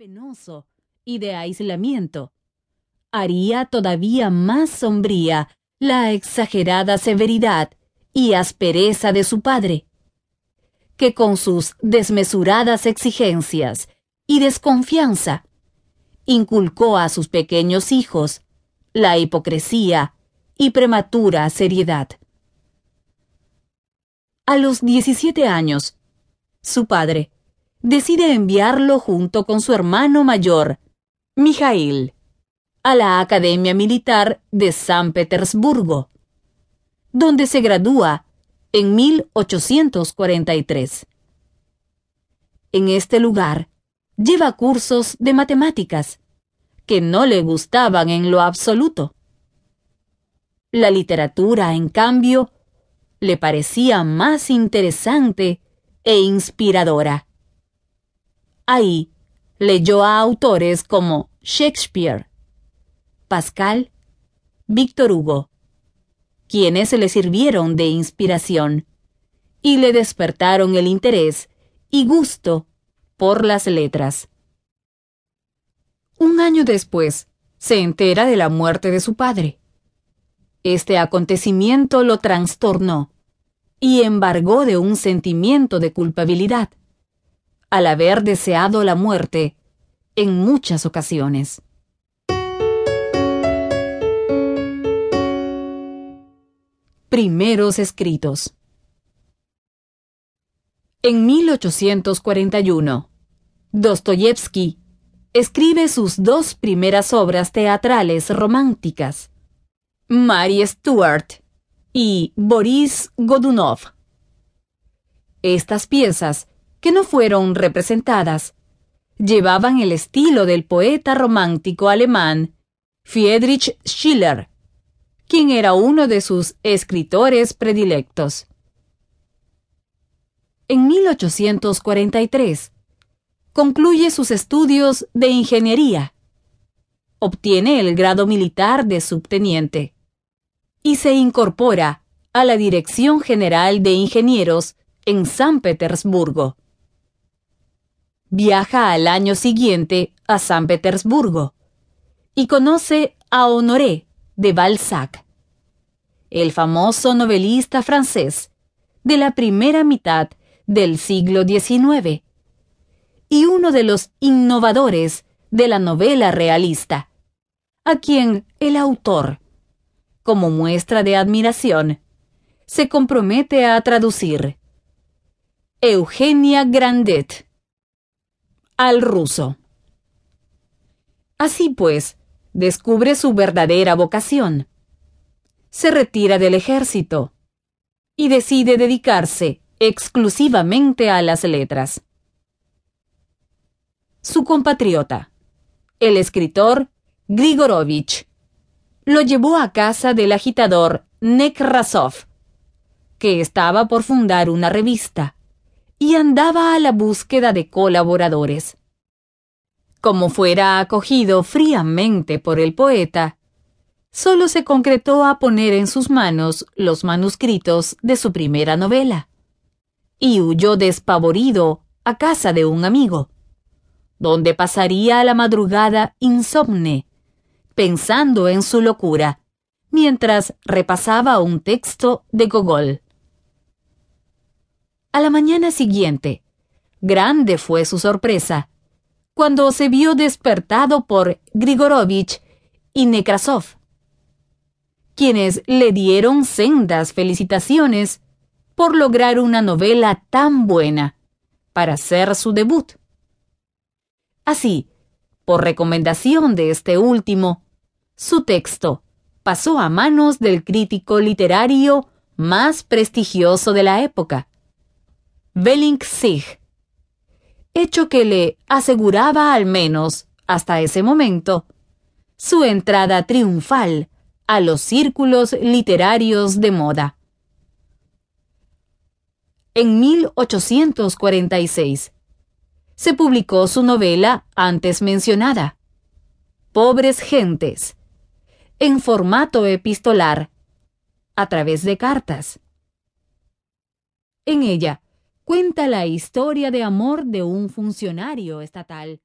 penoso y de aislamiento, haría todavía más sombría la exagerada severidad y aspereza de su padre, que con sus desmesuradas exigencias y desconfianza inculcó a sus pequeños hijos la hipocresía y prematura seriedad. A los 17 años, su padre decide enviarlo junto con su hermano mayor, Mijail, a la Academia Militar de San Petersburgo, donde se gradúa en 1843. En este lugar lleva cursos de matemáticas que no le gustaban en lo absoluto. La literatura, en cambio, le parecía más interesante e inspiradora. Ahí leyó a autores como Shakespeare, Pascal, Víctor Hugo, quienes le sirvieron de inspiración y le despertaron el interés y gusto por las letras. Un año después, se entera de la muerte de su padre. Este acontecimiento lo trastornó y embargó de un sentimiento de culpabilidad al haber deseado la muerte en muchas ocasiones. Primeros escritos En 1841, Dostoyevsky escribe sus dos primeras obras teatrales románticas, Mary Stuart y Boris Godunov. Estas piezas que no fueron representadas, llevaban el estilo del poeta romántico alemán Friedrich Schiller, quien era uno de sus escritores predilectos. En 1843, concluye sus estudios de ingeniería, obtiene el grado militar de subteniente y se incorpora a la Dirección General de Ingenieros en San Petersburgo viaja al año siguiente a San Petersburgo y conoce a Honoré de Balzac, el famoso novelista francés de la primera mitad del siglo XIX y uno de los innovadores de la novela realista, a quien el autor, como muestra de admiración, se compromete a traducir. Eugenia Grandet al ruso. Así pues, descubre su verdadera vocación. Se retira del ejército y decide dedicarse exclusivamente a las letras. Su compatriota, el escritor Grigorovich, lo llevó a casa del agitador Nekrasov, que estaba por fundar una revista y andaba a la búsqueda de colaboradores. Como fuera acogido fríamente por el poeta, solo se concretó a poner en sus manos los manuscritos de su primera novela, y huyó despavorido a casa de un amigo, donde pasaría la madrugada insomne, pensando en su locura, mientras repasaba un texto de Gogol. La mañana siguiente, grande fue su sorpresa cuando se vio despertado por Grigorovich y Nekrasov, quienes le dieron sendas felicitaciones por lograr una novela tan buena para hacer su debut. Así, por recomendación de este último, su texto pasó a manos del crítico literario más prestigioso de la época, Sig, hecho que le aseguraba al menos, hasta ese momento, su entrada triunfal a los círculos literarios de moda. En 1846 se publicó su novela antes mencionada, Pobres Gentes, en formato epistolar, a través de cartas. En ella, cuenta la historia de amor de un funcionario estatal